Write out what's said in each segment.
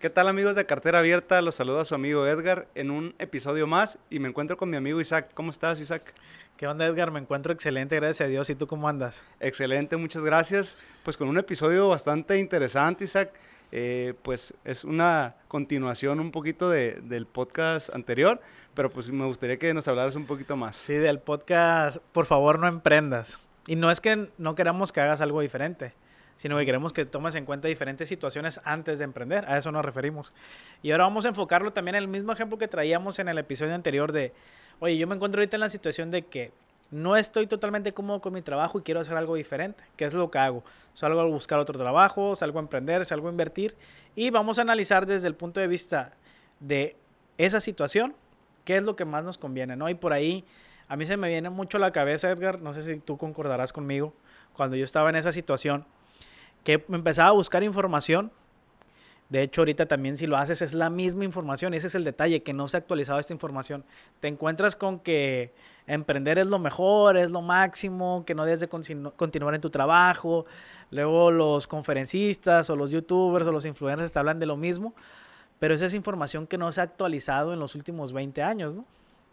¿Qué tal amigos de Cartera Abierta? Los saluda su amigo Edgar en un episodio más y me encuentro con mi amigo Isaac. ¿Cómo estás Isaac? ¿Qué onda Edgar? Me encuentro excelente, gracias a Dios. ¿Y tú cómo andas? Excelente, muchas gracias. Pues con un episodio bastante interesante Isaac. Eh, pues es una continuación un poquito de, del podcast anterior, pero pues me gustaría que nos hablaras un poquito más. Sí, del podcast, por favor no emprendas. Y no es que no queramos que hagas algo diferente sino que queremos que tomes en cuenta diferentes situaciones antes de emprender. A eso nos referimos. Y ahora vamos a enfocarlo también en el mismo ejemplo que traíamos en el episodio anterior de, oye, yo me encuentro ahorita en la situación de que no estoy totalmente cómodo con mi trabajo y quiero hacer algo diferente. ¿Qué es lo que hago? Salgo a buscar otro trabajo, salgo a emprender, salgo a invertir y vamos a analizar desde el punto de vista de esa situación, qué es lo que más nos conviene, ¿no? Y por ahí a mí se me viene mucho a la cabeza, Edgar, no sé si tú concordarás conmigo, cuando yo estaba en esa situación, que empezaba a buscar información. De hecho, ahorita también si lo haces es la misma información. Ese es el detalle, que no se ha actualizado esta información. Te encuentras con que emprender es lo mejor, es lo máximo, que no debes de continuar en tu trabajo. Luego los conferencistas o los youtubers o los influencers te hablan de lo mismo. Pero esa es información que no se ha actualizado en los últimos 20 años, ¿no?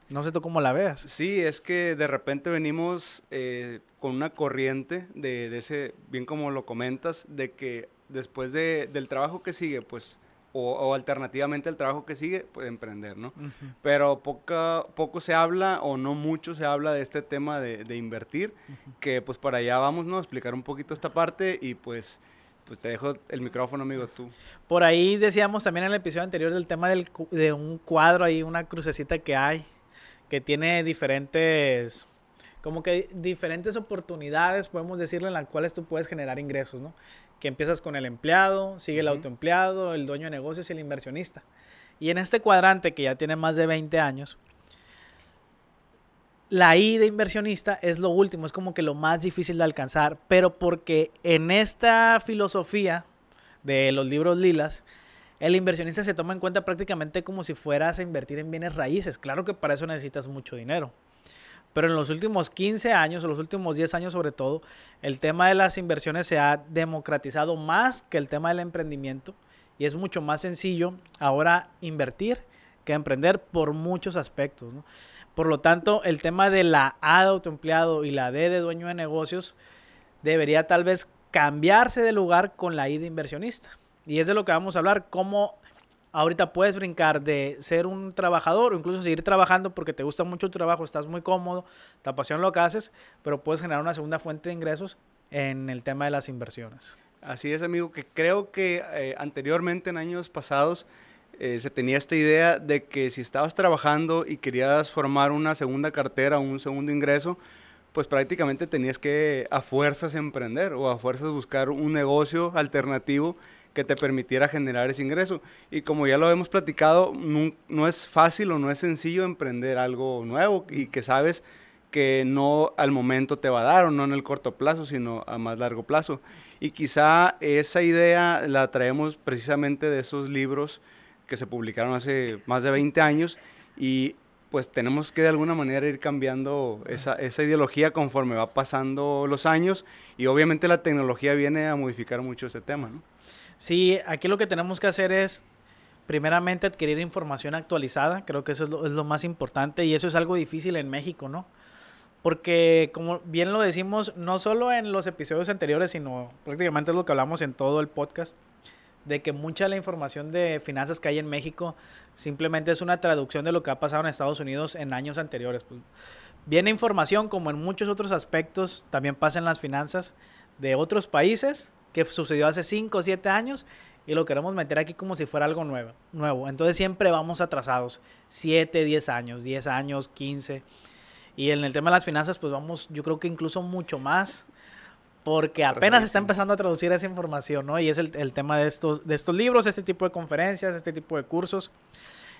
No sé tú cómo la veas. Sí, es que de repente venimos eh, con una corriente de, ese, bien como lo comentas, de que después de, del trabajo que sigue, pues, o, alternativamente el trabajo que sigue, pues emprender, ¿no? Pero poca, poco se habla o no mucho se habla de este tema de, invertir, que pues para allá vamos, ¿no? A explicar un poquito esta parte y pues pues te dejo el micrófono, amigo, tú. Por ahí decíamos también en el episodio anterior del tema del, de un cuadro ahí, una crucecita que hay, que tiene diferentes, como que diferentes oportunidades, podemos decirle, en las cuales tú puedes generar ingresos, ¿no? Que empiezas con el empleado, sigue el autoempleado, el dueño de negocios y el inversionista. Y en este cuadrante, que ya tiene más de 20 años, la I de inversionista es lo último, es como que lo más difícil de alcanzar, pero porque en esta filosofía de los libros lilas, el inversionista se toma en cuenta prácticamente como si fueras a invertir en bienes raíces. Claro que para eso necesitas mucho dinero. Pero en los últimos 15 años, o los últimos 10 años sobre todo, el tema de las inversiones se ha democratizado más que el tema del emprendimiento. Y es mucho más sencillo ahora invertir que emprender por muchos aspectos. Por lo tanto, el tema de la A de autoempleado y la D de dueño de negocios debería tal vez cambiarse de lugar con la I de inversionista. Y es de lo que vamos a hablar, cómo ahorita puedes brincar de ser un trabajador o incluso seguir trabajando porque te gusta mucho tu trabajo, estás muy cómodo, te apasiona lo que haces, pero puedes generar una segunda fuente de ingresos en el tema de las inversiones. Así es, amigo, que creo que eh, anteriormente en años pasados eh, se tenía esta idea de que si estabas trabajando y querías formar una segunda cartera o un segundo ingreso, pues prácticamente tenías que a fuerzas emprender o a fuerzas buscar un negocio alternativo que te permitiera generar ese ingreso. Y como ya lo hemos platicado, no, es fácil o no es sencillo emprender algo nuevo y que sabes que no al momento te va a dar o no en el corto plazo, sino a más largo plazo. Y quizá esa idea la traemos precisamente de esos libros que se publicaron hace más de 20 años y pues tenemos que de alguna manera ir cambiando esa, esa, ideología conforme va pasando los años y obviamente la tecnología viene a modificar mucho ese tema, ¿no? Sí, aquí lo que tenemos que hacer es, primeramente, adquirir información actualizada. Creo que eso es lo, más importante y eso es algo difícil en México, ¿no? Porque, como bien lo decimos, no solo en los episodios anteriores, sino prácticamente es lo que hablamos en todo el podcast, de que mucha de la información de finanzas que hay en México simplemente es una traducción de lo que ha pasado en Estados Unidos en años anteriores. Pues, viene información, como en muchos otros aspectos, también pasa en las finanzas de otros países que sucedió hace 5 o 7 años y lo queremos meter aquí como si fuera algo nuevo. nuevo. Entonces siempre vamos atrasados, 7, 10 años, 10 años, 15. Y en el tema de las finanzas, pues vamos, yo creo que incluso mucho más, porque apenas está empezando a traducir esa información, ¿no? Y es el, el, tema de estos, de estos libros, este tipo de conferencias, este tipo de cursos.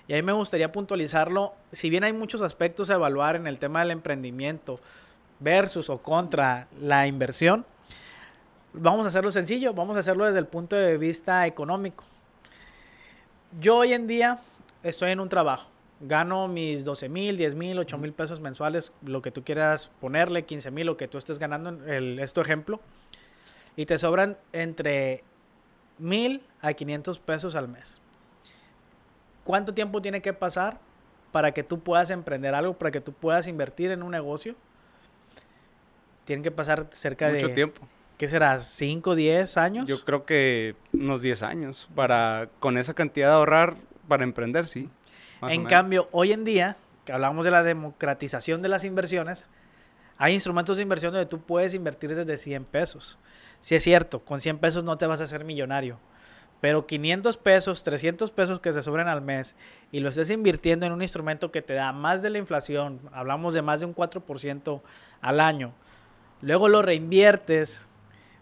Y ahí me gustaría puntualizarlo, si bien hay muchos aspectos a evaluar en el tema del emprendimiento versus o contra la inversión, vamos a hacerlo sencillo, vamos a hacerlo desde el punto de vista económico. Yo hoy en día estoy en un trabajo, gano mis 12 mil, 10 mil, 8 mil pesos mensuales, lo que tú quieras ponerle, 15 mil, lo que tú estés ganando, el, es tu ejemplo, y te sobran entre mil a 500 pesos al mes. ¿cuánto tiempo tiene que pasar para que tú puedas emprender algo, para que tú puedas invertir en un negocio? Tienen que pasar cerca de... Mucho tiempo. ¿Qué será? ¿5, 10 años? Yo creo que unos 10 años para con esa cantidad de ahorrar para emprender, sí. En cambio, hoy en día, que hablamos de la democratización de las inversiones, hay instrumentos de inversión donde tú puedes invertir desde 100 pesos. Si es cierto, con 100 pesos no te vas a hacer millonario, pero 500 pesos, 300 pesos que se sobren al mes y lo estés invirtiendo en un instrumento que te da más de la inflación, hablamos de más de un 4% al año, luego lo reinviertes,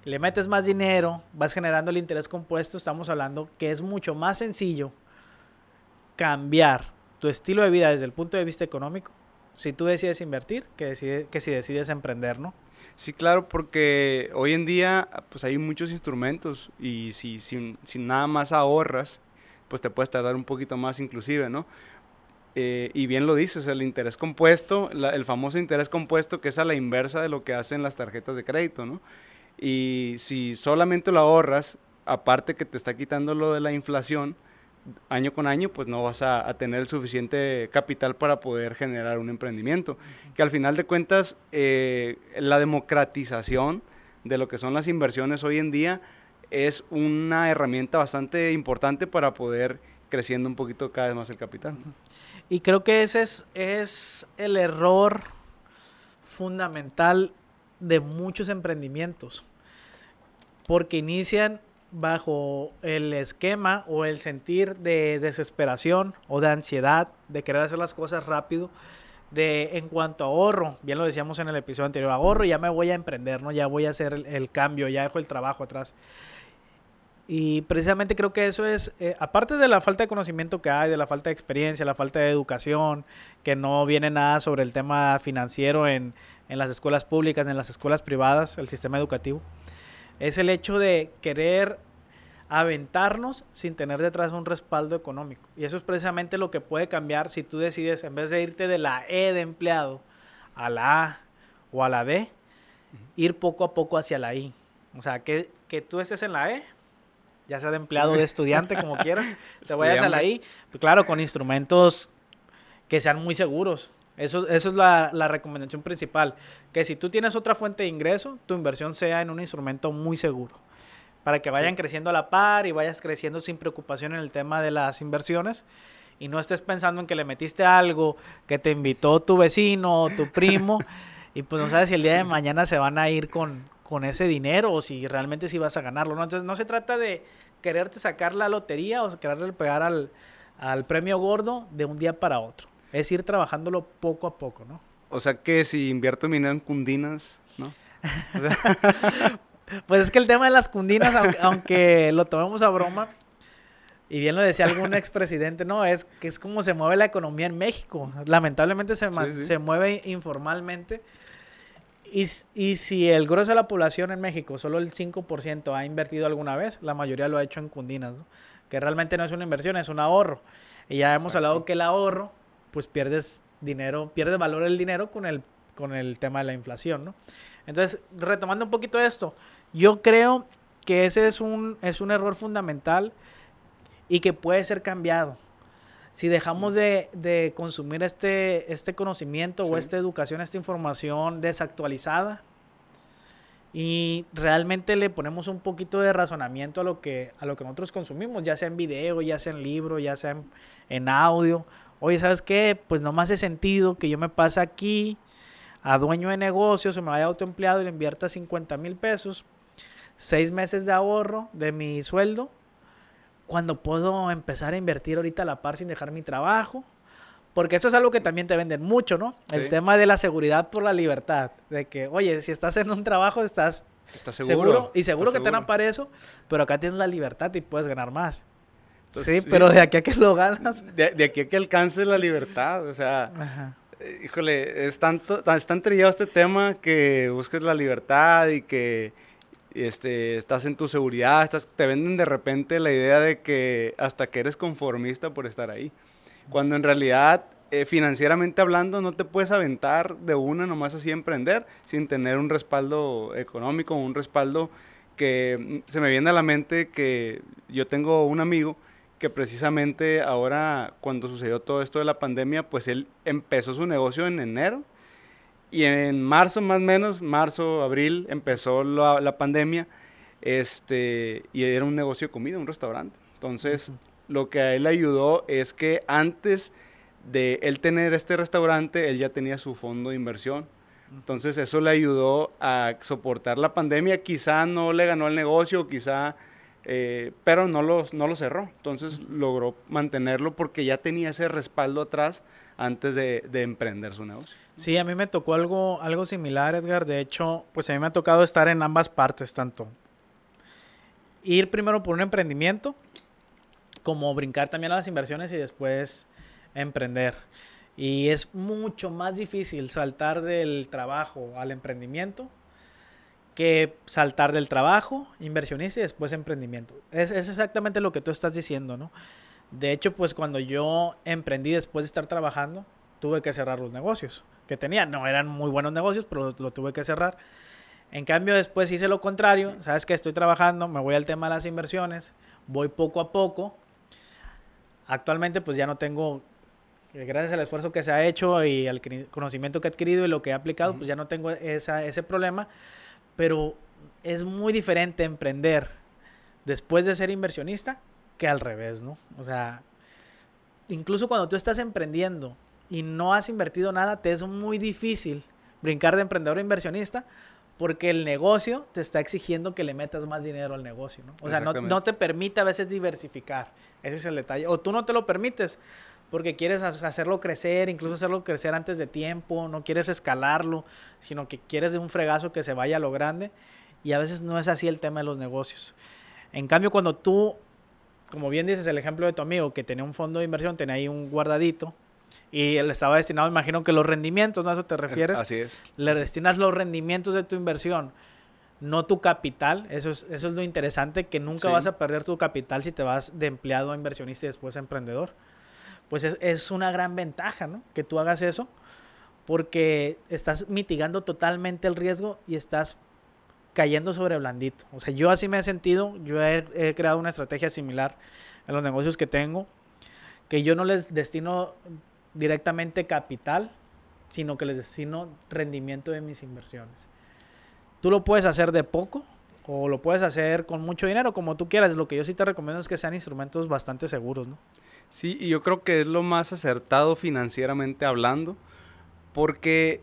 le metes más dinero, vas generando el interés compuesto, estamos hablando que es mucho más sencillo cambiar tu estilo de vida desde el punto de vista económico si tú decides invertir que, que si decides emprender, ¿no? Sí, claro, porque hoy en día pues hay muchos instrumentos y si, si, nada más ahorras, pues te puedes tardar un poquito más inclusive, ¿no? Eh, y bien lo dices, el interés compuesto, el famoso interés compuesto que es a la inversa de lo que hacen las tarjetas de crédito, ¿no? Y si solamente lo ahorras, aparte que te está quitando lo de la inflación, año con año, pues no vas a, tener el suficiente capital para poder generar un emprendimiento. Que al final de cuentas, eh, la democratización de lo que son las inversiones hoy en día es una herramienta bastante importante para poder creciendo un poquito cada vez más el capital. Y creo que ese es, es el error fundamental de muchos emprendimientos, porque inician bajo el esquema o el sentir de desesperación o de ansiedad, de querer hacer las cosas rápido, de en cuanto a ahorro, bien lo decíamos en el episodio anterior, ahorro ya me voy a emprender, ¿no? Ya voy a hacer el, cambio, ya dejo el trabajo atrás. Y precisamente creo que eso es, eh, aparte de la falta de conocimiento que hay, de la falta de experiencia, la falta de educación, que no viene nada sobre el tema financiero en, en las escuelas públicas, en las escuelas privadas, el sistema educativo, es el hecho de querer aventarnos sin tener detrás un respaldo económico. Y eso es precisamente lo que puede cambiar si tú decides, en vez de irte de la E de empleado a la A o a la D, ir poco a poco hacia la I. O sea, que, que tú estés en la E, ya sea de empleado o de estudiante, como quieras, te vayas a la I, pues claro, con instrumentos que sean muy seguros. Eso, eso es la, la, recomendación principal. Que si tú tienes otra fuente de ingreso, tu inversión sea en un instrumento muy seguro. Para que vayan creciendo a la par y vayas creciendo sin preocupación en el tema de las inversiones. Y no estés pensando en que le metiste algo que te invitó tu vecino o tu primo. y pues no sabes si el día de mañana se van a ir con, con ese dinero o si realmente sí vas a ganarlo. ¿no? Entonces no se trata de quererte sacar la lotería o quererle pegar al, al premio gordo de un día para otro es ir trabajándolo poco a poco, ¿no? O sea que si invierto mi dinero en cundinas, ¿no? pues es que el tema de las cundinas, aunque, lo tomemos a broma, y bien lo decía algún expresidente, no, es que es como se mueve la economía en México. Lamentablemente se, se mueve informalmente. Y, y, si el grueso de la población en México, solo el 5% ha invertido alguna vez, la mayoría lo ha hecho en cundinas, ¿no? que realmente no es una inversión, es un ahorro. Y ya hemos hablado que el ahorro pues pierdes dinero, pierde valor el dinero con el, con el tema de la inflación, ¿no? Entonces, retomando un poquito esto, yo creo que ese es un, es un error fundamental y que puede ser cambiado. Si dejamos de, consumir este, este conocimiento o esta educación, esta información desactualizada y realmente le ponemos un poquito de razonamiento a lo que, a lo que nosotros consumimos, ya sea en video, ya sea en libro, ya sea en, en audio oye, ¿sabes qué? Pues no me hace sentido que yo me pase aquí a dueño de negocios o me vaya autoempleado y le invierta 50 mil pesos, seis meses de ahorro de mi sueldo, cuando puedo empezar a invertir ahorita a la par sin dejar mi trabajo. Porque eso es algo que también te venden mucho, ¿no? El tema de la seguridad por la libertad. De que, oye, si estás en un trabajo, estás, seguro? Y seguro que te van para eso, pero acá tienes la libertad y puedes ganar más sí, pero de aquí a que lo ganas. De, aquí a que alcances la libertad, o sea, híjole, es tanto, es tan trillado este tema que busques la libertad y que este, estás en tu seguridad, estás, te venden de repente la idea de que hasta que eres conformista por estar ahí. Cuando en realidad, eh, financieramente hablando, no te puedes aventar de una nomás así emprender sin tener un respaldo económico, un respaldo que mm, se me viene a la mente que yo tengo un amigo que precisamente ahora cuando sucedió todo esto de la pandemia, pues él empezó su negocio en enero y en marzo más o menos, marzo, abril, empezó la, pandemia este, y era un negocio de comida, un restaurante. Entonces, lo que a él ayudó es que antes de él tener este restaurante, él ya tenía su fondo de inversión. Entonces eso le ayudó a soportar la pandemia. Quizá no le ganó el negocio, quizá, eh, pero no lo, no lo cerró. Entonces logró mantenerlo porque ya tenía ese respaldo atrás antes de, de, emprender su negocio. Sí, a mí me tocó algo, algo similar, Edgar. De hecho, pues a mí me ha tocado estar en ambas partes, tanto ir primero por un emprendimiento, como brincar también a las inversiones y después emprender. Y es mucho más difícil saltar del trabajo al emprendimiento que saltar del trabajo, inversionista y después emprendimiento. Es, es, exactamente lo que tú estás diciendo, ¿no? De hecho, pues cuando yo emprendí después de estar trabajando, tuve que cerrar los negocios que tenía. No eran muy buenos negocios, pero lo, tuve que cerrar. En cambio, después hice lo contrario. Sabes que estoy trabajando, me voy al tema de las inversiones, voy poco a poco. Actualmente, pues ya no tengo gracias al esfuerzo que se ha hecho y al conocimiento que he adquirido y lo que he aplicado, pues ya no tengo esa, ese problema. Pero es muy diferente emprender después de ser inversionista que al revés, ¿no? O sea, incluso cuando tú estás emprendiendo y no has invertido nada, te es muy difícil brincar de emprendedor a inversionista porque el negocio te está exigiendo que le metas más dinero al negocio, ¿no? O sea, no, no, te permite a veces diversificar. Ese es el detalle. O tú no te lo permites porque quieres hacerlo crecer, incluso hacerlo crecer antes de tiempo, no quieres escalarlo, sino que quieres de un fregazo que se vaya a lo grande y a veces no es así el tema de los negocios. En cambio, cuando tú, como bien dices el ejemplo de tu amigo que tenía un fondo de inversión, tenía ahí un guardadito y él estaba destinado, imagino que los rendimientos, ¿no? ¿A eso te refieres? así es. Le destinas los rendimientos de tu inversión no tu capital. Eso es, eso es lo interesante, que nunca vas a perder tu capital si te vas de empleado a inversionista y después a emprendedor pues es, una gran ventaja, ¿no? Que tú hagas eso, porque estás mitigando totalmente el riesgo y estás cayendo sobre blandito. O sea, yo así me he sentido, yo he, creado una estrategia similar en los negocios que tengo, que yo no les destino directamente capital, sino que les destino rendimiento de mis inversiones. Tú lo puedes hacer de poco o lo puedes hacer con mucho dinero, como tú quieras. Lo que yo sí te recomiendo es que sean instrumentos bastante seguros, ¿no? Sí, y yo creo que es lo más acertado financieramente hablando, porque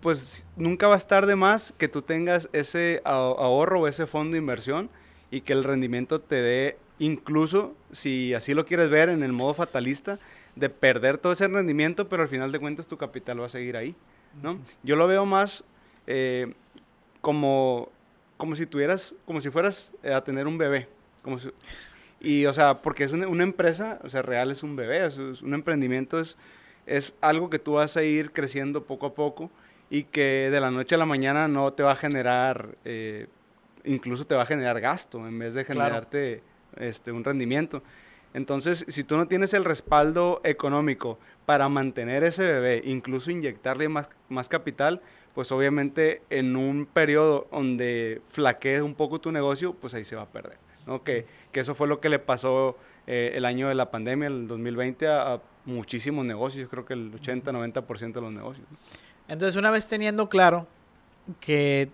pues nunca va a estar de más que tú tengas ese ahorro o ese fondo de inversión y que el rendimiento te dé, incluso si así lo quieres ver en el modo fatalista, de perder todo ese rendimiento, pero al final de cuentas tu capital va a seguir ahí, ¿no? Yo lo veo más eh, como, como si tuvieras, como si fueras a tener un bebé, como si, y, o sea, porque es una, una empresa, o sea, real es un bebé, es, un emprendimiento, es, es algo que tú vas a ir creciendo poco a poco y que de la noche a la mañana no te va a generar, eh, incluso te va a generar gasto en vez de generarte este, un rendimiento. Entonces, si tú no tienes el respaldo económico para mantener ese bebé, incluso inyectarle más, más capital, pues obviamente en un periodo donde flaquee un poco tu negocio, pues ahí se va a perder. ¿no? Que, que eso fue lo que le pasó eh, el año de la pandemia, el 2020, a, muchísimos negocios, creo que el 80-90% de los negocios. Entonces, una vez teniendo claro que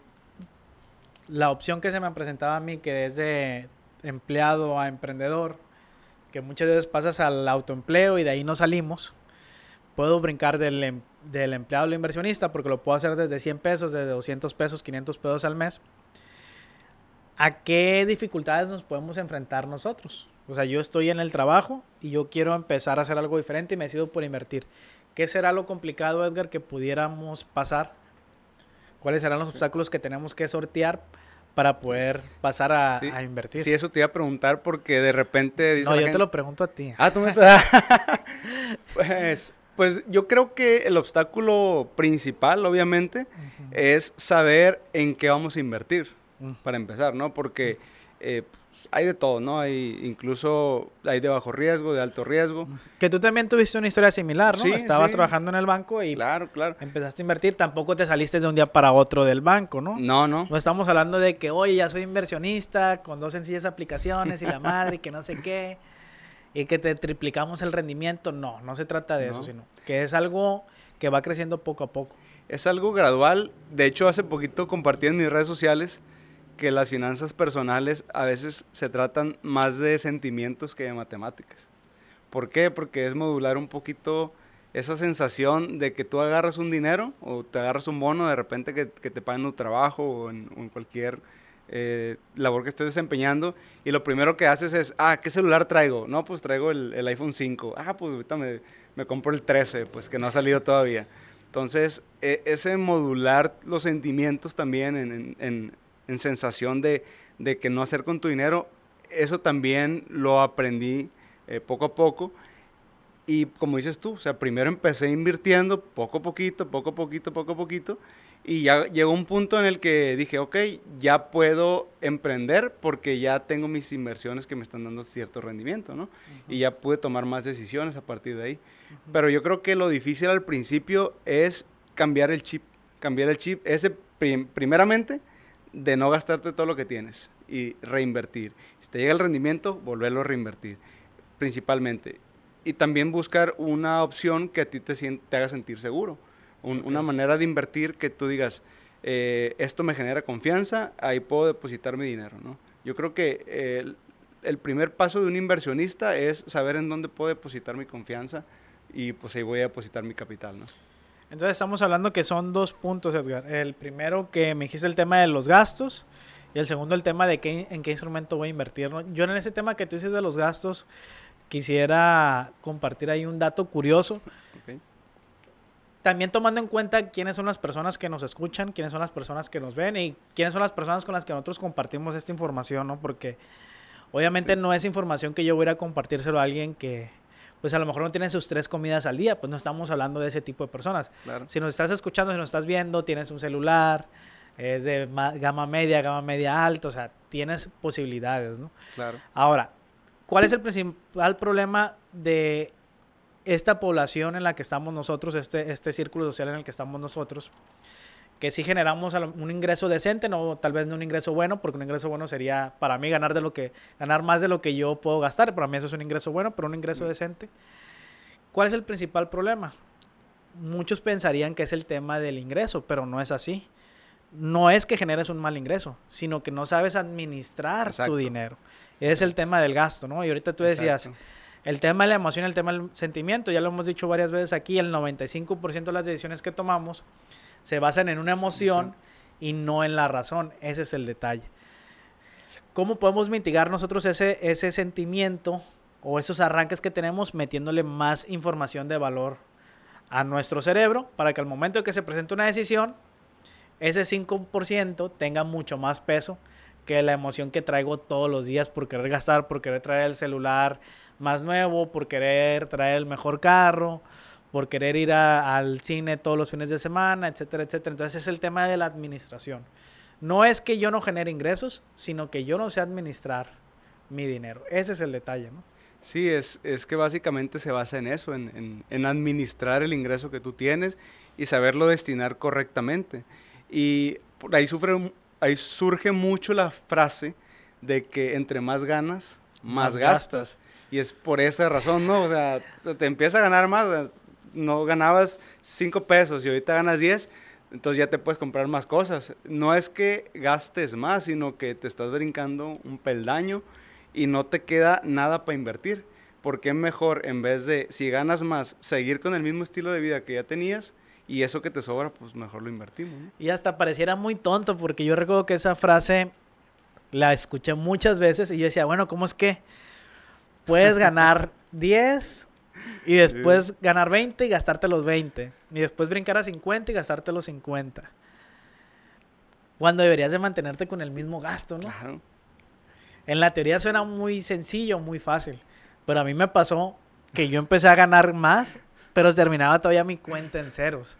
la opción que se me presentaba a mí, que es de empleado a emprendedor, que muchas veces pasas al autoempleo y de ahí no salimos, puedo brincar del, em, del empleado al inversionista porque lo puedo hacer desde 100 pesos, desde 200 pesos, 500 pesos al mes ¿a qué dificultades nos podemos enfrentar nosotros? O sea, yo estoy en el trabajo y yo quiero empezar a hacer algo diferente y me decido por invertir. ¿Qué será lo complicado, Edgar, que pudiéramos pasar? ¿Cuáles serán los obstáculos que tenemos que sortear para poder pasar a, invertir? Sí, eso te iba a preguntar porque de repente... no, yo te lo pregunto a ti. Ah, tú me... pues, pues yo creo que el obstáculo principal, obviamente, es saber en qué vamos a invertir para empezar, ¿no? Porque eh, hay de todo, ¿no? Hay incluso hay de bajo riesgo, de alto riesgo. Que tú también tuviste una historia similar, ¿no? Sí, Estabas trabajando en el banco y claro, claro. empezaste a invertir, tampoco te saliste de un día para otro del banco, ¿no? No, no. No estamos hablando de que, oye, ya soy inversionista con dos sencillas aplicaciones y la madre, que no sé qué. y que te triplicamos el rendimiento. No, no se trata de eso, sino que es algo que va creciendo poco a poco. Es algo gradual. De hecho, hace poquito compartí en mis redes sociales que las finanzas personales a veces se tratan más de sentimientos que de matemáticas. ¿Por qué? Porque es modular un poquito esa sensación de que tú agarras un dinero o te agarras un bono de repente que, te pagan en tu trabajo o en, cualquier eh, labor que estés desempeñando y lo primero que haces es, ah, ¿qué celular traigo? No, pues traigo el, iPhone 5. Ah, pues ahorita me, me, compro el 13, pues que no ha salido todavía. Entonces, e, ese modular los sentimientos también en sensación de, de, que no hacer con tu dinero, eso también lo aprendí eh, poco a poco. Y como dices tú, o sea, primero empecé invirtiendo poco a poquito, poco a poquito, poco a poquito. Y ya llegó un punto en el que dije, ok, ya puedo emprender porque ya tengo mis inversiones que me están dando cierto rendimiento, ¿no? Y ya pude tomar más decisiones a partir de ahí. Pero yo creo que lo difícil al principio es cambiar el chip. Cambiar el chip, ese primeramente, de no gastarte todo lo que tienes y reinvertir. Si te llega el rendimiento, volverlo a reinvertir, principalmente. Y también buscar una opción que a ti te, te haga sentir seguro una manera de invertir que tú digas, eh, esto me genera confianza, ahí puedo depositar mi dinero, ¿no? Yo creo que el, primer paso de un inversionista es saber en dónde puedo depositar mi confianza y pues ahí voy a depositar mi capital, ¿no? Entonces estamos hablando que son dos puntos, Edgar. El primero que me dijiste el tema de los gastos y el segundo el tema de qué, en qué instrumento voy a invertir. ¿no? Yo en ese tema que tú dices de los gastos quisiera compartir ahí un dato curioso también tomando en cuenta quiénes son las personas que nos escuchan, quiénes son las personas que nos ven y quiénes son las personas con las que nosotros compartimos esta información, ¿no? Porque obviamente no es información que yo voy a compartírselo a alguien que, pues a lo mejor no tiene sus tres comidas al día, pues no estamos hablando de ese tipo de personas. Si nos estás escuchando, si nos estás viendo, tienes un celular, es de gama media, gama media alta, o sea, tienes posibilidades, ¿no? Claro. Ahora, ¿cuál es el principal problema de esta población en la que estamos nosotros, este, este círculo social en el que estamos nosotros, que si generamos un ingreso decente, no tal vez no un ingreso bueno, porque un ingreso bueno sería para mí ganar de lo que ganar más de lo que yo puedo gastar, para mí eso es un ingreso bueno, pero un ingreso decente. ¿Cuál es el principal problema? Muchos pensarían que es el tema del ingreso, pero no es así. No es que generes un mal ingreso, sino que no sabes administrar tu dinero. Es el tema del gasto, ¿no? Y ahorita tú decías, el tema de la emoción, el tema del sentimiento, ya lo hemos dicho varias veces aquí, el 95% de las decisiones que tomamos se basan en una emoción y no en la razón. Ese es el detalle. ¿Cómo podemos mitigar nosotros ese, ese sentimiento o esos arranques que tenemos metiéndole más información de valor a nuestro cerebro para que al momento que se presente una decisión, ese 5% tenga mucho más peso que la emoción que traigo todos los días por querer gastar, por querer traer el celular, más nuevo, por querer traer el mejor carro, por querer ir al cine todos los fines de semana, etcétera, etcétera. Entonces es el tema de la administración. No es que yo no genere ingresos, sino que yo no sé administrar mi dinero. Ese es el detalle, ¿no? Sí, es, es que básicamente se basa en eso, en, en, administrar el ingreso que tú tienes y saberlo destinar correctamente. Y por ahí, sufre, ahí surge mucho la frase de que entre más ganas, más, gastas. Y es por esa razón, ¿no? O sea, te empieza a ganar más. No ganabas 5 pesos y ahorita ganas 10, entonces ya te puedes comprar más cosas. No es que gastes más, sino que te estás brincando un peldaño y no te queda nada para invertir. Porque es mejor, en vez de, si ganas más, seguir con el mismo estilo de vida que ya tenías y eso que te sobra, pues mejor lo invertimos. Y hasta pareciera muy tonto, porque yo recuerdo que esa frase la escuché muchas veces y yo decía, bueno, ¿cómo es que puedes ganar 10 y después ganar 20 y gastarte los 20. Y después brincar a 50 y gastarte los 50. Cuando deberías de mantenerte con el mismo gasto, ¿no? Claro. En la teoría suena muy sencillo, muy fácil. Pero a mí me pasó que yo empecé a ganar más, pero terminaba todavía mi cuenta en ceros.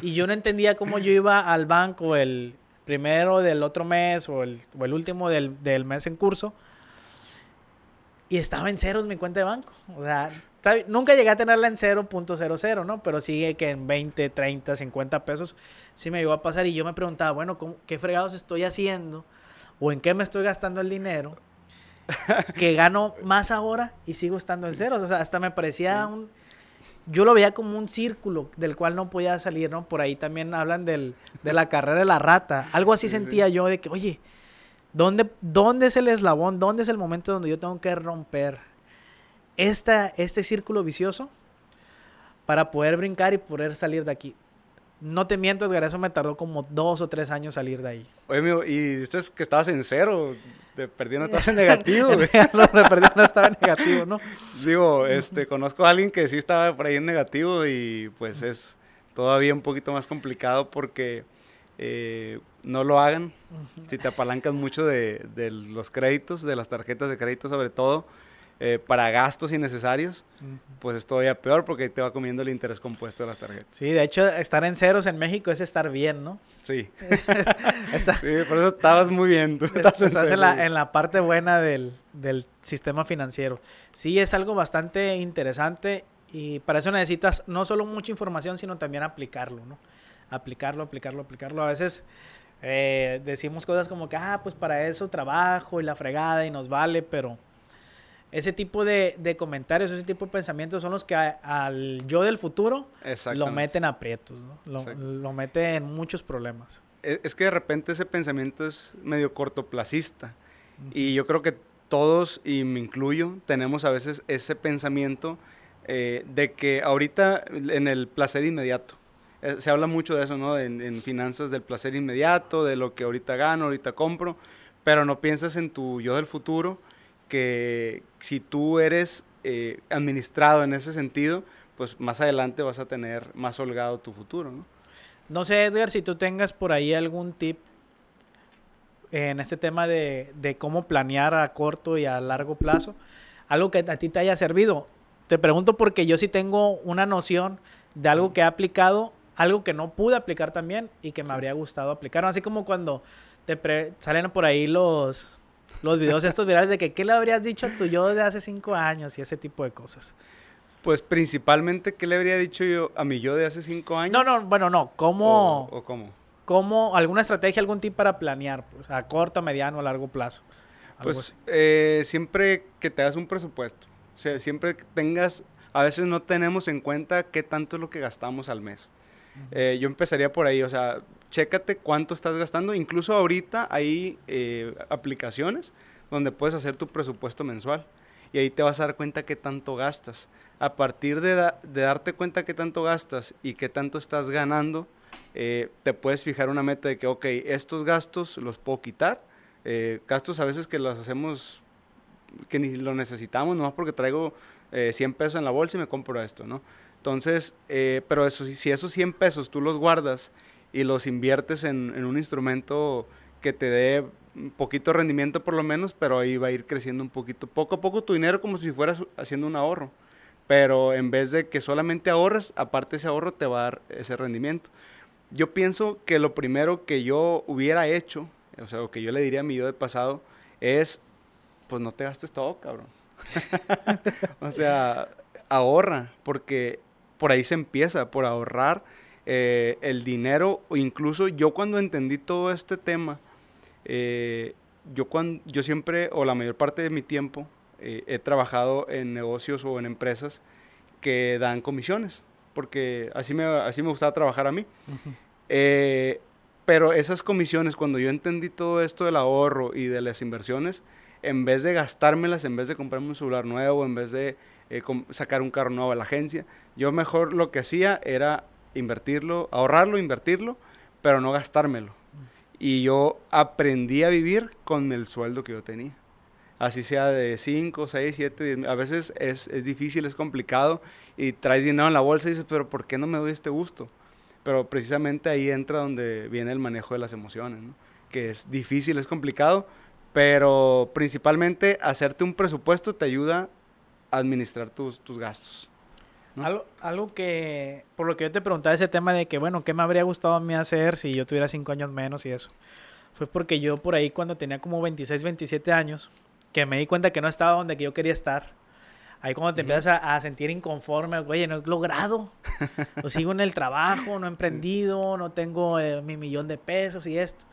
Y yo no entendía cómo yo iba al banco el primero del otro mes o el, último del, del mes en curso y estaba en ceros mi cuenta de banco. O sea, nunca llegué a tenerla en 0.00, ¿no? Pero sigue que en 20, 30, 50 pesos sí me iba a pasar. Y yo me preguntaba, bueno, ¿qué fregados estoy haciendo? ¿O en qué me estoy gastando el dinero? que gano más ahora y sigo estando en ceros. O sea, hasta me parecía un... Yo lo veía como un círculo del cual no podía salir, ¿no? Por ahí también hablan del, de la carrera de la rata. Algo así sentía yo de que, oye, ¿dónde, ¿dónde es el eslabón? ¿Dónde es el momento donde yo tengo que romper esta, este círculo vicioso para poder brincar y poder salir de aquí? No te miento, Edgar, eso me tardó como dos o tres años salir de ahí. Oye, amigo, y esto es que estabas en cero, te perdí no estabas en negativo, me perdí no estaba en negativo, ¿no? Digo, este, conozco a alguien que sí estaba por ahí en negativo y pues es todavía un poquito más complicado porque eh, no lo hagan. Si te apalancan mucho de, de los créditos, de las tarjetas de crédito sobre todo, eh, para gastos innecesarios, pues es todavía peor porque te va comiendo el interés compuesto de las tarjetas. Sí, de hecho, estar en ceros en México es estar bien, ¿no? Sí. sí, por eso estabas muy bien. estás, en, la, en, la, parte buena del, del sistema financiero. Sí, es algo bastante interesante y para eso necesitas no solo mucha información, sino también aplicarlo, ¿no? Aplicarlo, aplicarlo, aplicarlo. A veces eh, decimos cosas como que, ah, pues para eso trabajo y la fregada y nos vale, pero ese tipo de, de, comentarios, ese tipo de pensamientos son los que al yo del futuro lo meten a aprietos, ¿no? lo, lo mete en muchos problemas. Es, es, que de repente ese pensamiento es medio cortoplacista y yo creo que todos, y me incluyo, tenemos a veces ese pensamiento eh, de que ahorita en el placer inmediato, eh, se habla mucho de eso, ¿no? En, en finanzas del placer inmediato, de lo que ahorita gano, ahorita compro, pero no piensas en tu yo del futuro que si tú eres eh, administrado en ese sentido, pues más adelante vas a tener más holgado tu futuro, ¿no? No sé, Edgar, si tú tengas por ahí algún tip en este tema de, de cómo planear a corto y a largo plazo, algo que a ti te haya servido. Te pregunto porque yo sí tengo una noción de algo que he aplicado, algo que no pude aplicar también y que me habría gustado aplicar. Así como cuando te salen por ahí los, los videos estos virales de que qué le habrías dicho a tu yo de hace cinco años y ese tipo de cosas. Pues principalmente, ¿qué le habría dicho yo a mi yo de hace cinco años? No, no, bueno, no. ¿Cómo? ¿O, cómo? ¿Cómo? ¿Alguna estrategia, algún tip para planear? Pues a corto, mediano, a largo plazo. Pues eh, siempre que te hagas un presupuesto. O sea, siempre que tengas... A veces no tenemos en cuenta qué tanto es lo que gastamos al mes. Eh, yo empezaría por ahí, o sea, chécate cuánto estás gastando. Incluso ahorita hay eh, aplicaciones donde puedes hacer tu presupuesto mensual y ahí te vas a dar cuenta qué tanto gastas. A partir de, de darte cuenta qué tanto gastas y qué tanto estás ganando, eh, te puedes fijar una meta de que, ok, estos gastos los puedo quitar. Eh, gastos a veces que los hacemos, que ni lo necesitamos, nomás porque traigo 100 pesos en la bolsa y me compro esto, ¿no? Entonces, pero eso, si esos 100 pesos tú los guardas y los inviertes en, en un instrumento que te dé un poquito rendimiento por lo menos, pero ahí va a ir creciendo un poquito, poco a poco tu dinero como si fueras haciendo un ahorro. Pero en vez de que solamente ahorres, aparte ese ahorro te va a dar ese rendimiento. Yo pienso que lo primero que yo hubiera hecho, o sea, lo que yo le diría a mi yo del pasado, es, pues no te gastes todo, cabrón. o sea, ahorra, porque por ahí se empieza, por ahorrar eh, el dinero, o incluso yo cuando entendí todo este tema, eh, yo, cuando, yo siempre, o la mayor parte de mi tiempo, eh, he trabajado en negocios o en empresas que dan comisiones, porque así me, así me gustaba trabajar a mí. pero esas comisiones, cuando yo entendí todo esto del ahorro y de las inversiones, en vez de gastármelas, en vez de comprarme un celular nuevo, en vez de sacar un carro nuevo a la agencia, yo mejor lo que hacía era invertirlo, ahorrarlo, invertirlo, pero no gastármelo. Y yo aprendí a vivir con el sueldo que yo tenía. Así sea de 5, 6, 7, 10. A veces es, es, difícil, es complicado y traes dinero en la bolsa y dices, pero ¿por qué no me doy este gusto? Pero precisamente ahí entra donde viene el manejo de las emociones, ¿no? que es difícil, es complicado, pero principalmente hacerte un presupuesto te ayuda administrar tus, tus gastos. Algo, algo, que, por lo que yo te preguntaba ese tema de que, bueno, ¿qué me habría gustado a mí hacer si yo tuviera cinco años menos y eso? Fue porque yo por ahí cuando tenía como 26, 27 años, que me di cuenta que no estaba donde yo quería estar. Ahí cuando te empiezas a, sentir inconforme, oye, no he logrado, o sigo en el trabajo, no he emprendido, no tengo eh, mi millón de pesos y esto.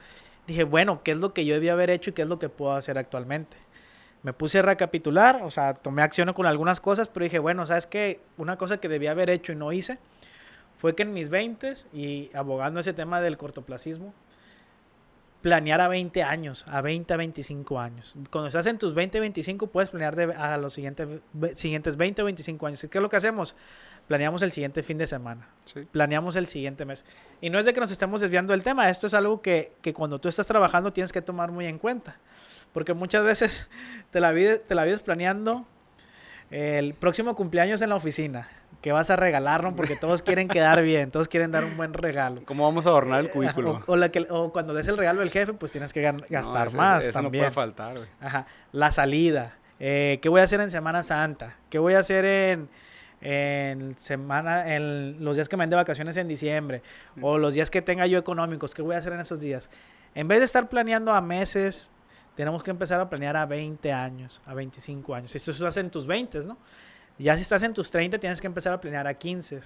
Dije, bueno, ¿qué es lo que yo debía haber hecho y qué es lo que puedo hacer actualmente? Me puse a recapitular, o sea, tomé acción con algunas cosas, pero dije, bueno, ¿sabes qué? Una cosa que debía haber hecho y no hice fue que en mis 20 y abogando ese tema del cortoplacismo, planear a 20 años, a 20 a 25 años. Cuando estás en tus 20, 25, puedes planear de, a los siguientes, siguientes 20 o 25 años. ¿Qué es lo que hacemos? Planeamos el siguiente fin de semana. Planeamos el siguiente mes. Y no es de que nos estemos desviando del tema, esto es algo que, que cuando tú estás trabajando tienes que tomar muy en cuenta. Porque muchas veces te la vives, te la vives planeando el próximo cumpleaños en la oficina. Que vas a regalarlo porque todos quieren quedar bien, todos quieren dar un buen regalo. ¿Cómo vamos a adornar el eh, cubículo? O, la que, o cuando des el regalo del jefe, pues tienes que gastar más. Eso, no puede faltar, güey. Ajá. La salida. Eh, ¿Qué voy a hacer en Semana Santa? ¿Qué voy a hacer en, en semana, en los días que me den de vacaciones en diciembre? O los días que tenga yo económicos. ¿Qué voy a hacer en esos días? En vez de estar planeando a meses, tenemos que empezar a planear a 20 años, a 25 años. Si eso hace en tus 20, ¿no? Ya si estás en tus 30, tienes que empezar a planear a 15,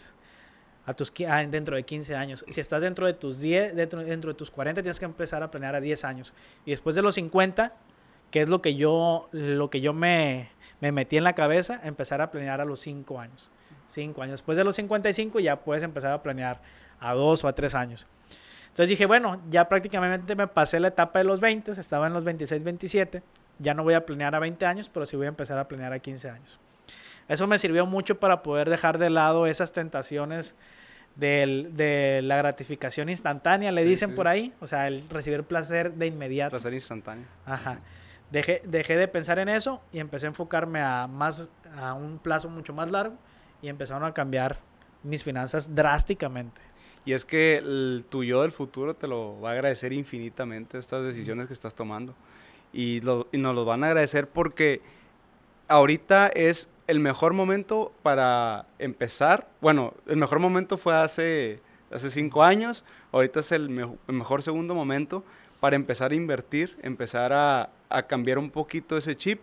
a tus, dentro de 15 años. Si estás dentro de tus 10, dentro, dentro de tus 40, tienes que empezar a planear a 10 años. Y después de los 50, que es lo que yo, lo que yo me, me metí en la cabeza, empezar a planear a los 5 años. 5 años. Después de los 55 ya puedes empezar a planear a 2 o a 3 años. Entonces dije, bueno, ya prácticamente me pasé la etapa de los 20, estaba en los 26, 27, ya no voy a planear a 20 años, pero sí voy a empezar a planear a 15 años. Eso me sirvió mucho para poder dejar de lado esas tentaciones de la gratificación instantánea, le dicen por ahí, o sea, el recibir placer de inmediato. Placer instantáneo. Ajá. Dejé, dejé de pensar en eso y empecé a enfocarme a, más, a un plazo mucho más largo y empezaron a cambiar mis finanzas drásticamente. Y es que el, tu yo del futuro te lo va a agradecer infinitamente estas decisiones que estás tomando. Y, lo, y nos lo van a agradecer porque ahorita es el mejor momento para empezar. Bueno, el mejor momento fue hace, hace cinco años. Ahorita es el, mejor segundo momento para empezar a invertir, empezar a, a, cambiar un poquito ese chip.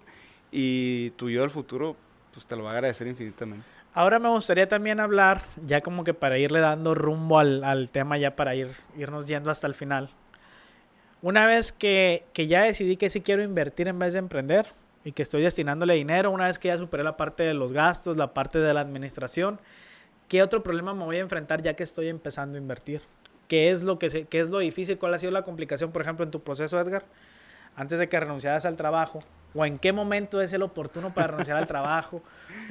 Y tu yo del futuro pues, te lo va a agradecer infinitamente. Ahora me gustaría también hablar, ya como que para irle dando rumbo al, tema, ya para ir, irnos yendo hasta el final. Una vez que, ya decidí que sí quiero invertir en vez de emprender y que estoy destinándole dinero, una vez que ya superé la parte de los gastos, la parte de la administración, ¿qué otro problema me voy a enfrentar ya que estoy empezando a invertir? ¿Qué es lo, que qué es lo difícil? ¿Cuál ha sido la complicación, por ejemplo, en tu proceso, Edgar? Antes de que renunciaras al trabajo, o en qué momento es el oportuno para renunciar al trabajo,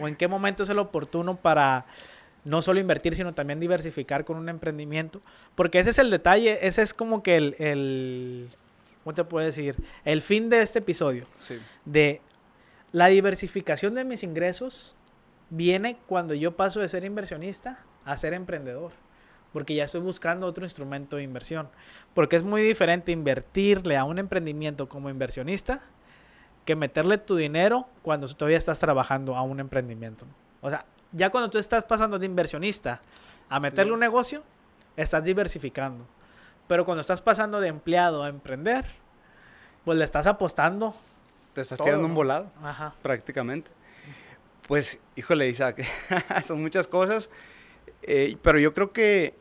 o en qué momento es el oportuno para no solo invertir, sino también diversificar con un emprendimiento. Porque ese es el detalle, ese es como que el, el ¿cómo te puedo decir? El fin de este episodio. De la diversificación de mis ingresos viene cuando yo paso de ser inversionista a ser emprendedor. Porque ya estoy buscando otro instrumento de inversión. Porque es muy diferente invertirle a un emprendimiento como inversionista que meterle tu dinero cuando todavía estás trabajando a un emprendimiento. O sea, ya cuando tú estás pasando de inversionista a meterle un negocio, estás diversificando. Pero cuando estás pasando de empleado a emprender, pues le estás apostando. Te estás tirando un volado, Ajá. prácticamente. Pues, híjole, Isaac, son muchas cosas. Eh, pero yo creo que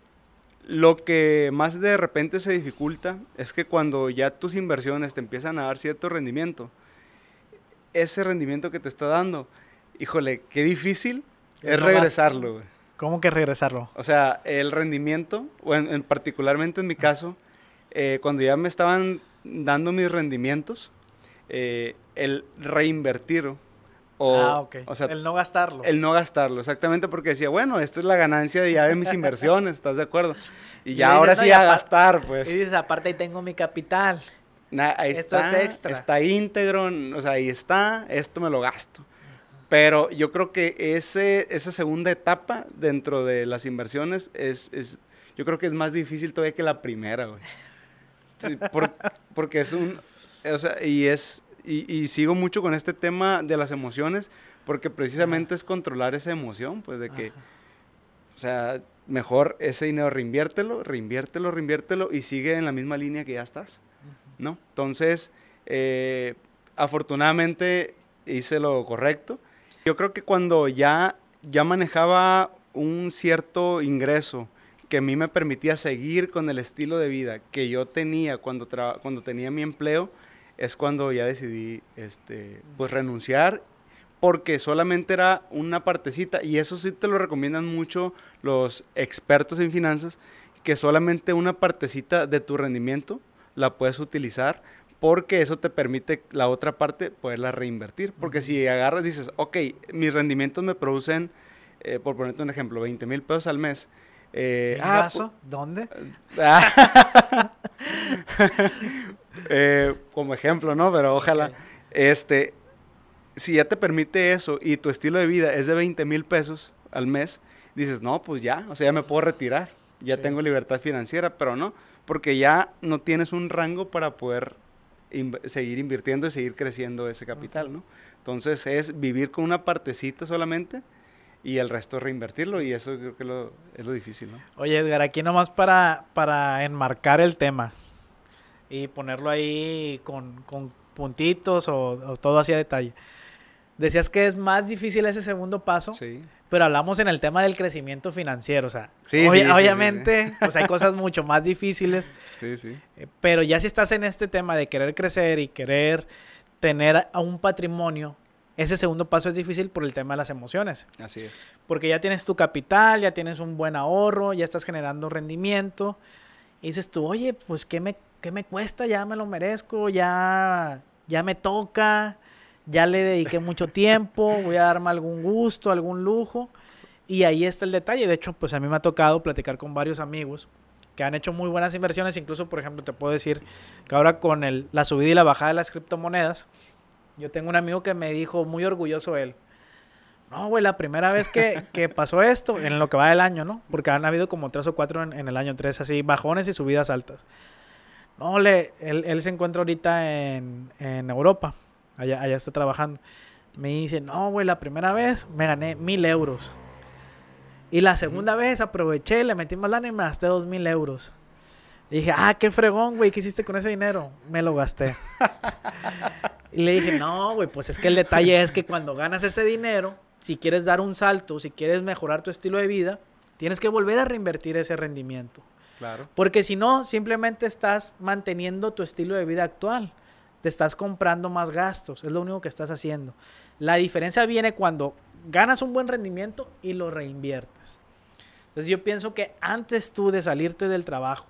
lo que más de repente se dificulta es que cuando ya tus inversiones te empiezan a dar cierto rendimiento, ese rendimiento que te está dando, híjole, qué difícil es regresarlo, ¿Cómo que regresarlo? O sea, el rendimiento, o en, particularmente en mi caso, eh, cuando ya me estaban dando mis rendimientos, eh, el reinvertirlo. O, ah, ok. O sea, el no gastarlo. El no gastarlo, exactamente, porque decía, bueno, esta es la ganancia de ya de mis inversiones, ¿estás de acuerdo? Y ya ahora sí a gastar, pues. Y dices, aparte ahí tengo mi capital ahí esto está, es extra. Está íntegro, o sea, ahí está, esto me lo gasto. Pero yo creo que ese, esa segunda etapa dentro de las inversiones es, es yo creo que es más difícil todavía que la primera, güey. porque es un, o sea, y es, y, y, sigo mucho con este tema de las emociones, porque precisamente es controlar esa emoción, pues de que, o sea, mejor ese dinero reinviértelo, reinviértelo, reinviértelo y sigue en la misma línea que ya estás. ¿no? Entonces, eh, afortunadamente hice lo correcto. Yo creo que cuando ya, ya manejaba un cierto ingreso que a mí me permitía seguir con el estilo de vida que yo tenía cuando, cuando tenía mi empleo, es cuando ya decidí este, pues renunciar porque solamente era una partecita y eso sí te lo recomiendan mucho los expertos en finanzas que solamente una partecita de tu rendimiento la puedes utilizar porque eso te permite la otra parte poderla reinvertir. Porque si agarras y dices, ok, mis rendimientos me producen, eh, por ponerte un ejemplo, 20 mil pesos al mes. Eh, ah, ¿Dónde? Eh, como ejemplo, ¿no? Pero ojalá. Este, si ya te permite eso y tu estilo de vida es de 20 mil pesos al mes, dices, no, pues ya, o sea, ya me puedo retirar, ya tengo libertad financiera, pero no, porque ya no tienes un rango para poder seguir invirtiendo y seguir creciendo ese capital, ¿no? Entonces es vivir con una partecita solamente y el resto reinvertirlo y eso creo que es lo difícil, ¿no? Oye, Edgar, aquí nomás para, para enmarcar el tema y ponerlo ahí con, puntitos o, todo así a detalle. Decías que es más difícil ese segundo paso, pero hablamos en el tema del crecimiento financiero, o sea, obviamente, pues hay cosas mucho más difíciles, eh, pero ya si estás en este tema de querer crecer y querer tener un patrimonio, ese segundo paso es difícil por el tema de las emociones. Así es. Porque ya tienes tu capital, ya tienes un buen ahorro, ya estás generando rendimiento, y dices tú, oye, pues ¿qué me, qué me cuesta? Ya me lo merezco, ya, ya me toca ya le dediqué mucho tiempo, voy a darme algún gusto, algún lujo. Y ahí está el detalle. De hecho, pues a mí me ha tocado platicar con varios amigos que han hecho muy buenas inversiones. Incluso, por ejemplo, te puedo decir que ahora con el, la subida y la bajada de las criptomonedas, yo tengo un amigo que me dijo, muy orgulloso él, no, güey, la primera vez que, que, pasó esto, en lo que va del año, ¿no? Porque han habido como tres o cuatro en, en el año, tres así, bajones y subidas altas. No, le, él, él se encuentra ahorita en, en Europa allá, allá está trabajando. Me dice, no, güey, la primera vez me gané mil euros. Y la segunda vez aproveché, le metí más lana y me gasté dos mil euros. Y dije, ah, qué fregón, güey, ¿qué hiciste con ese dinero? Me lo gasté. y le dije, no, güey, pues es que el detalle es que cuando ganas ese dinero, si quieres dar un salto, si quieres mejorar tu estilo de vida, tienes que volver a reinvertir ese rendimiento. Porque si no, simplemente estás manteniendo tu estilo de vida actual te estás comprando más gastos, es lo único que estás haciendo. La diferencia viene cuando ganas un buen rendimiento y lo reinviertes. Entonces yo pienso que antes tú de salirte del trabajo,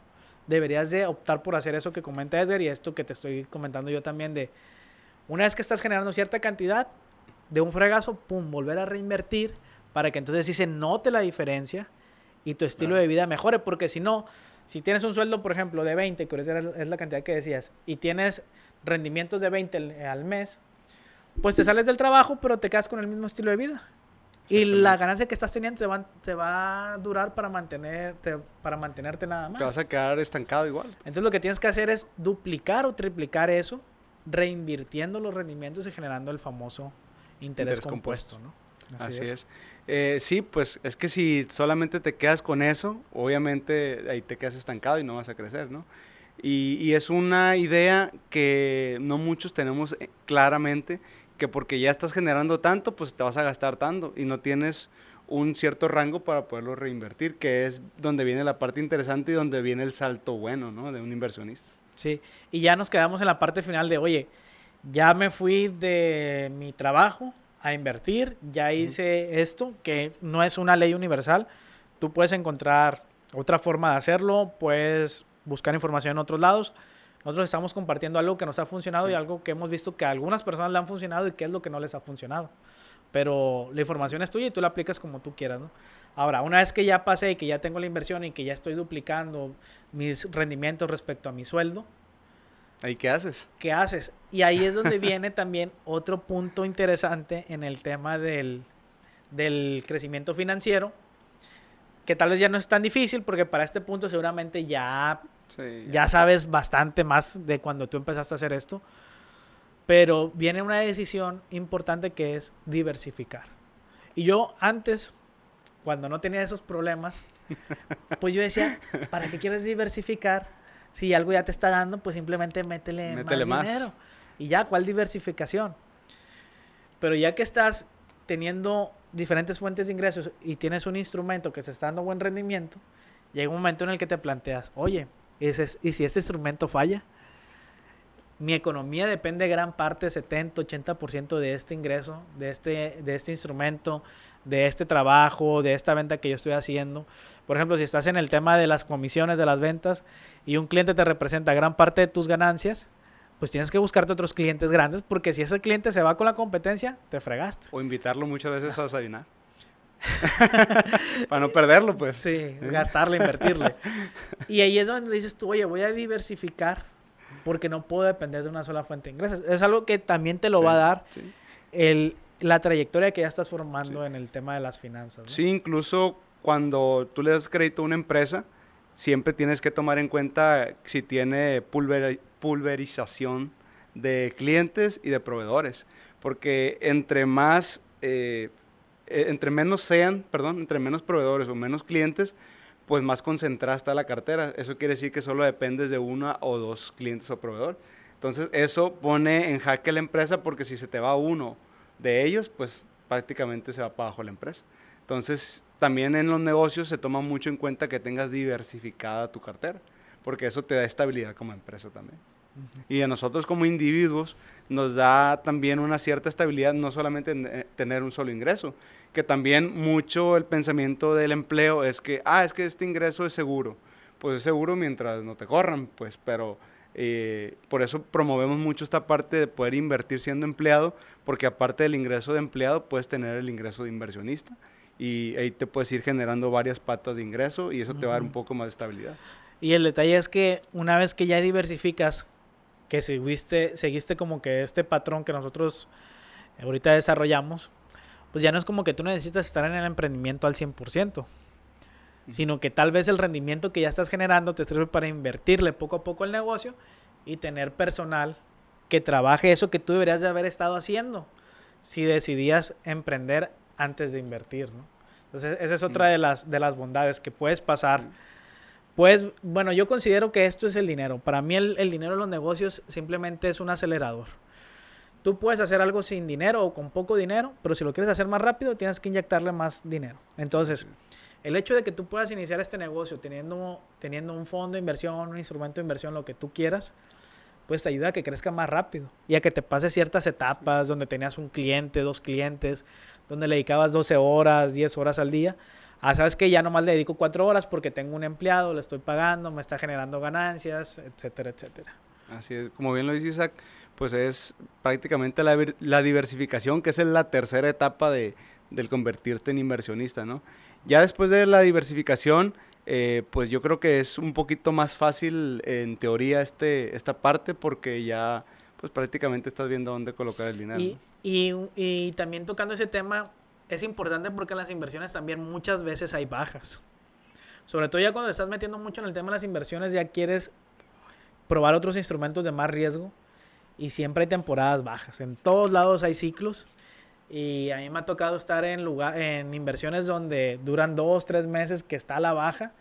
deberías de optar por hacer eso que comenta Edgar y esto que te estoy comentando yo también de una vez que estás generando cierta cantidad de un fregazo, pum, volver a reinvertir para que entonces sí se note la diferencia y tu estilo de vida mejore, porque si no, si tienes un sueldo, por ejemplo, de 20, que es la cantidad que decías, y tienes rendimientos de 20 al mes, pues te sales del trabajo, pero te quedas con el mismo estilo de vida. Y la ganancia que estás teniendo te va, te va a durar para mantenerte, para mantenerte nada más. Te vas a quedar estancado igual. Entonces lo que tienes que hacer es duplicar o triplicar eso, reinvirtiendo los rendimientos y generando el famoso interés, compuesto, ¿no? Así, es. Eh, sí, pues es que si solamente te quedas con eso, obviamente ahí te quedas estancado y no vas a crecer, ¿no? Y, es una idea que no muchos tenemos eh, claramente, que porque ya estás generando tanto, pues te vas a gastar tanto y no tienes un cierto rango para poderlo reinvertir, que es donde viene la parte interesante y donde viene el salto bueno, ¿no? De un inversionista. Sí, y ya nos quedamos en la parte final de, oye, ya me fui de mi trabajo a invertir, ya hice esto, que no es una ley universal, tú puedes encontrar otra forma de hacerlo, puedes buscar información en otros lados. Nosotros estamos compartiendo algo que nos ha funcionado y algo que hemos visto que a algunas personas le han funcionado y qué es lo que no les ha funcionado. Pero la información es tuya y tú la aplicas como tú quieras, ¿no? Ahora, una vez que ya pasé y que ya tengo la inversión y que ya estoy duplicando mis rendimientos respecto a mi sueldo. ¿Ahí qué haces? ¿Qué haces? Y ahí es donde viene también otro punto interesante en el tema del, del crecimiento financiero, que tal vez ya no es tan difícil porque para este punto seguramente ya ya sabes bastante más de cuando tú empezaste a hacer esto. Pero viene una decisión importante que es diversificar. Y yo antes, cuando no tenía esos problemas, pues yo decía, ¿para qué quieres diversificar? Si algo ya te está dando, pues simplemente métele, más, dinero. Y ya, ¿cuál diversificación? Pero ya que estás teniendo diferentes fuentes de ingresos y tienes un instrumento que se está dando buen rendimiento, llega un momento en el que te planteas, oye, ¿y si ese instrumento falla? Mi economía depende gran parte, 70, 80% de este ingreso, de este, de este instrumento, de este trabajo, de esta venta que yo estoy haciendo. Por ejemplo, si estás en el tema de las comisiones de las ventas y un cliente te representa gran parte de tus ganancias, pues tienes que buscarte otros clientes grandes porque si ese cliente se va con la competencia, te fregaste. O invitarlo muchas veces a desayunar. Para no perderlo, pues. Sí, gastarle, invertirle. y ahí es donde dices tú, oye, voy a diversificar porque no puedo depender de una sola fuente de ingresos. Es algo que también te lo va a dar el, la trayectoria que ya estás formando en el tema de las finanzas. Sí, incluso cuando tú le das crédito a una empresa, siempre tienes que tomar en cuenta si tiene pulverización de clientes y de proveedores. Porque entre más, eh, eh, entre menos sean, perdón, entre menos proveedores o menos clientes, pues más concentrada está la cartera. Eso quiere decir que solo dependes de una o dos clientes o proveedor. Entonces, eso pone en jaque la empresa porque si se te va uno de ellos, pues prácticamente se va para abajo la empresa. Entonces, también en los negocios se toma mucho en cuenta que tengas diversificada tu cartera, porque eso te da estabilidad como empresa también. Y a nosotros como individuos nos da también una cierta estabilidad, no solamente en eh, tener un solo ingreso, que también mucho el pensamiento del empleo es que, ah, es que este ingreso es seguro. Pues es seguro mientras no te corran, pues, pero eh, por eso promovemos mucho esta parte de poder invertir siendo empleado, porque aparte del ingreso de empleado puedes tener el ingreso de inversionista y ahí te puedes ir generando varias patas de ingreso y eso te va a dar un poco más de estabilidad. Y el detalle es que una vez que ya diversificas, que seguiste, seguiste como que este patrón que nosotros ahorita desarrollamos, pues ya no es como que tú necesitas estar en el emprendimiento al 100%, sino que tal vez el rendimiento que ya estás generando te sirve para invertirle poco a poco el negocio y tener personal que trabaje eso que tú deberías de haber estado haciendo si decidías emprender antes de invertir, ¿no? Entonces, esa es otra de las, de las bondades que puedes pasar. Pues, bueno, yo considero que esto es el dinero. Para mí el, el dinero en los negocios simplemente es un acelerador. Tú puedes hacer algo sin dinero o con poco dinero, pero si lo quieres hacer más rápido, tienes que inyectarle más dinero. Entonces, el hecho de que tú puedas iniciar este negocio teniendo, teniendo un fondo de inversión, un instrumento de inversión, lo que tú quieras, pues te ayuda a que crezca más rápido y a que te pases ciertas etapas donde tenías un cliente, dos clientes, donde le dedicabas 12 horas, 10 horas al día. Ah, sabes que ya nomás le dedico 4 horas porque tengo un empleado, le estoy pagando, me está generando ganancias, etcétera, etcétera. Así es, como bien lo dice Isaac, pues es prácticamente la, la diversificación, que es la tercera etapa de, del convertirte en inversionista, ¿no? Ya después de la diversificación, eh, pues yo creo que es un poquito más fácil en teoría este, esta parte porque ya pues prácticamente estás viendo dónde colocar el dinero. Y, y, y también tocando ese tema, es importante porque en las inversiones también muchas veces hay bajas. Sobre todo ya cuando estás metiendo mucho en el tema de las inversiones, ya quieres probar otros instrumentos de más riesgo y siempre hay temporadas bajas. En todos lados hay ciclos y a mí me ha tocado estar en, lugar, en inversiones donde duran dos, tres meses que está la baja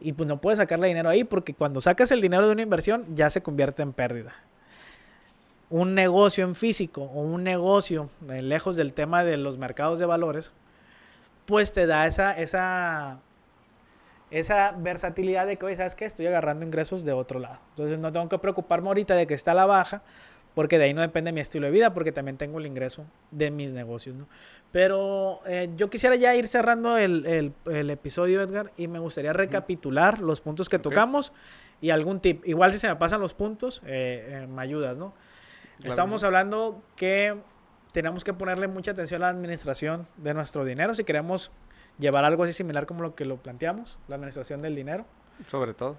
y pues no puedes sacarle dinero ahí porque cuando sacas el dinero de una inversión ya se convierte en pérdida. Un negocio en físico o un negocio eh, lejos del tema de los mercados de valores, pues te da esa, esa esa versatilidad de que, oye, ¿sabes qué? Estoy agarrando ingresos de otro lado. Entonces no tengo que preocuparme ahorita de que está a la baja, porque de ahí no depende mi estilo de vida, porque también tengo el ingreso de mis negocios, ¿no? Pero eh, yo quisiera ya ir cerrando el, el, episodio, Edgar, y me gustaría recapitular los puntos que tocamos y algún tip. Igual si se me pasan los puntos, eh, eh, me ayudas, ¿no? Estamos hablando que tenemos que ponerle mucha atención a la administración de nuestro dinero si queremos llevar algo así similar como lo que lo planteamos, la administración del dinero. Sobre todo.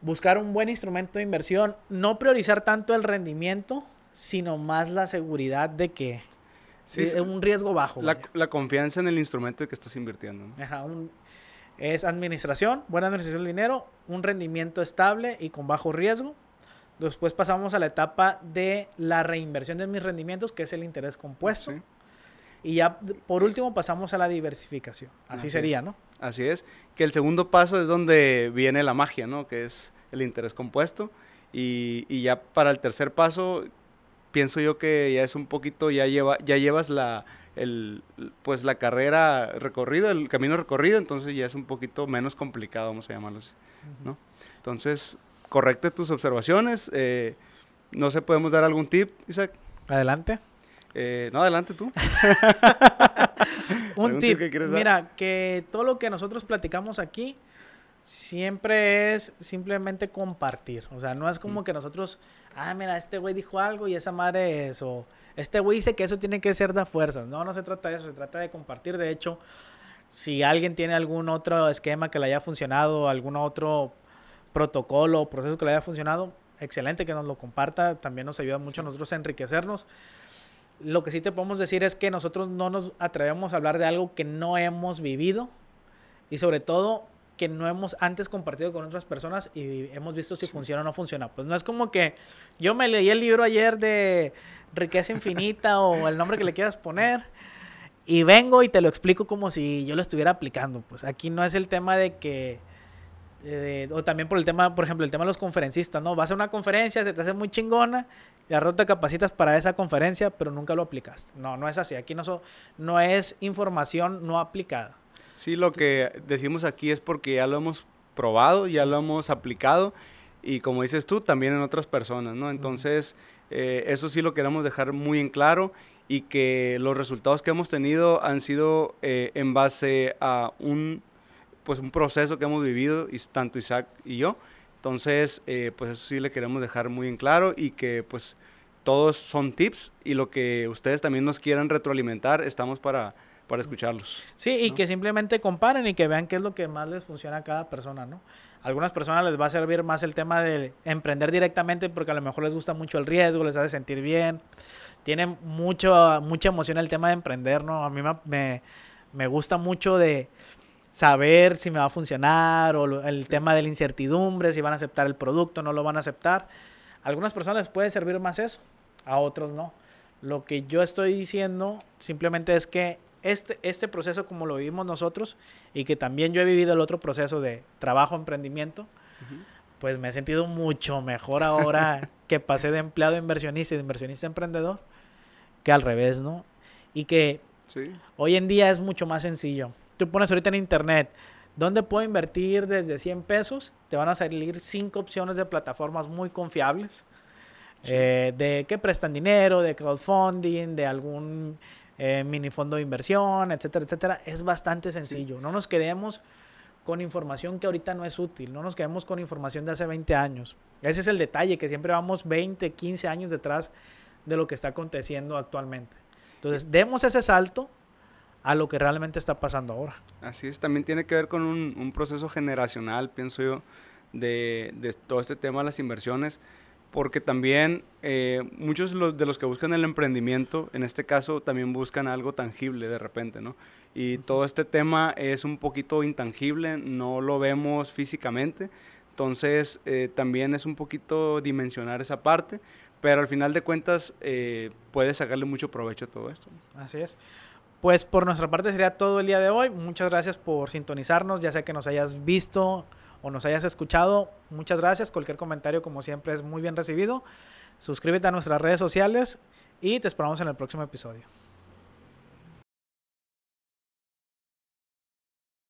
Buscar un buen instrumento de inversión, no priorizar tanto el rendimiento, sino más la seguridad de que es un riesgo bajo. La, confianza en el instrumento que estás invirtiendo. Ajá, es administración, buena administración del dinero, un rendimiento estable y con bajo riesgo. Después pasamos a la etapa de la reinversión de mis rendimientos, que es el interés compuesto. Y ya por último pasamos a la diversificación. Así, sería, ¿no? Así es. Que el segundo paso es donde viene la magia, ¿no? Que es el interés compuesto. Y, y ya para el tercer paso, pienso yo que ya es un poquito, ya, lleva, ya llevas la, el, pues la carrera recorrida, el camino recorrido, entonces ya es un poquito menos complicado, vamos a llamarlo así, ¿no? Entonces, correcte tus observaciones. Eh, No sé, ¿podemos dar algún tip, Isaac? Adelante. Eh, no, adelante tú. Un tip. Mira, que todo lo que nosotros platicamos aquí siempre es simplemente compartir. O sea, no es como mm. que nosotros, ah, mira, este güey dijo algo y esa madre es, o este güey dice que eso tiene que ser de fuerzas. No, no se trata de eso, se trata de compartir. De hecho, si alguien tiene algún otro esquema que le haya funcionado, algún otro protocolo o proceso que le haya funcionado, excelente que nos lo comparta. También nos ayuda mucho a nosotros a enriquecernos. Lo que sí te podemos decir es que nosotros no nos atrevemos a hablar de algo que no hemos vivido y sobre todo que no hemos antes compartido con otras personas y hemos visto si funciona o no funciona. Pues no es como que yo me leí el libro ayer de riqueza infinita o el nombre que le quieras poner y vengo y te lo explico como si yo lo estuviera aplicando. Pues aquí no es el tema de que eh, o también por el tema, por ejemplo, el tema de los conferencistas, ¿no? Vas a una conferencia, se te hace muy chingona, y al te capacitas para esa conferencia, pero nunca lo aplicaste. No, no es así. Aquí no, no es información no aplicada. Sí, lo que decimos aquí es porque ya lo hemos probado, ya lo hemos aplicado y como dices tú, también en otras personas, ¿no? Entonces, eh, eso sí lo queremos dejar muy en claro y que los resultados que hemos tenido han sido eh, en base a un, pues un proceso que hemos vivido, y, tanto Isaac y yo. Entonces, eh, pues eso sí le queremos dejar muy en claro y que pues todos son tips y lo que ustedes también nos quieran retroalimentar, estamos para para escucharlos. Sí, y que simplemente comparen y que vean qué es lo que más les funciona a cada persona, ¿no? A algunas personas les va a servir más el tema de emprender directamente porque a lo mejor les gusta mucho el riesgo, les hace sentir bien. Tiene mucho, mucha emoción el tema de emprender, ¿no? A mí me, me gusta mucho de saber si me va a funcionar o el tema de la incertidumbre, si van a aceptar el producto, no lo van a aceptar. A algunas personas les puede servir más eso, a otros no. Lo que yo estoy diciendo simplemente es que este, este proceso como lo vivimos nosotros y que también yo he vivido el otro proceso de trabajo, emprendimiento, pues me he sentido mucho mejor ahora que pasé de empleado a inversionista y de inversionista a emprendedor que al revés, ¿no? Y que hoy en día es mucho más sencillo. Tú pones ahorita en internet, ¿dónde puedo invertir desde 100 pesos? Te van a salir cinco opciones de plataformas muy confiables. Eh, de que prestan dinero, de crowdfunding, de algún eh, mini fondo de inversión, etcétera, etcétera. Es bastante sencillo. No nos quedemos con información que ahorita no es útil, no nos quedemos con información de hace 20 años. Ese es el detalle, que siempre vamos 20, 15 años detrás de lo que está aconteciendo actualmente. Entonces, demos ese salto a lo que realmente está pasando ahora. Así es, también tiene que ver con un, proceso generacional, pienso yo, de, de, todo este tema de las inversiones porque también eh, muchos de los que buscan el emprendimiento, en este caso, también buscan algo tangible de repente, ¿no? Y todo este tema es un poquito intangible, no lo vemos físicamente, entonces eh, también es un poquito dimensionar esa parte, pero al final de cuentas eh, puedes sacarle mucho provecho a todo esto. Así es. Pues por nuestra parte sería todo el día de hoy. Muchas gracias por sintonizarnos, ya sea que nos hayas visto o nos hayas escuchado, muchas gracias. Cualquier comentario, como siempre, es muy bien recibido. Suscríbete a nuestras redes sociales y te esperamos en el próximo episodio.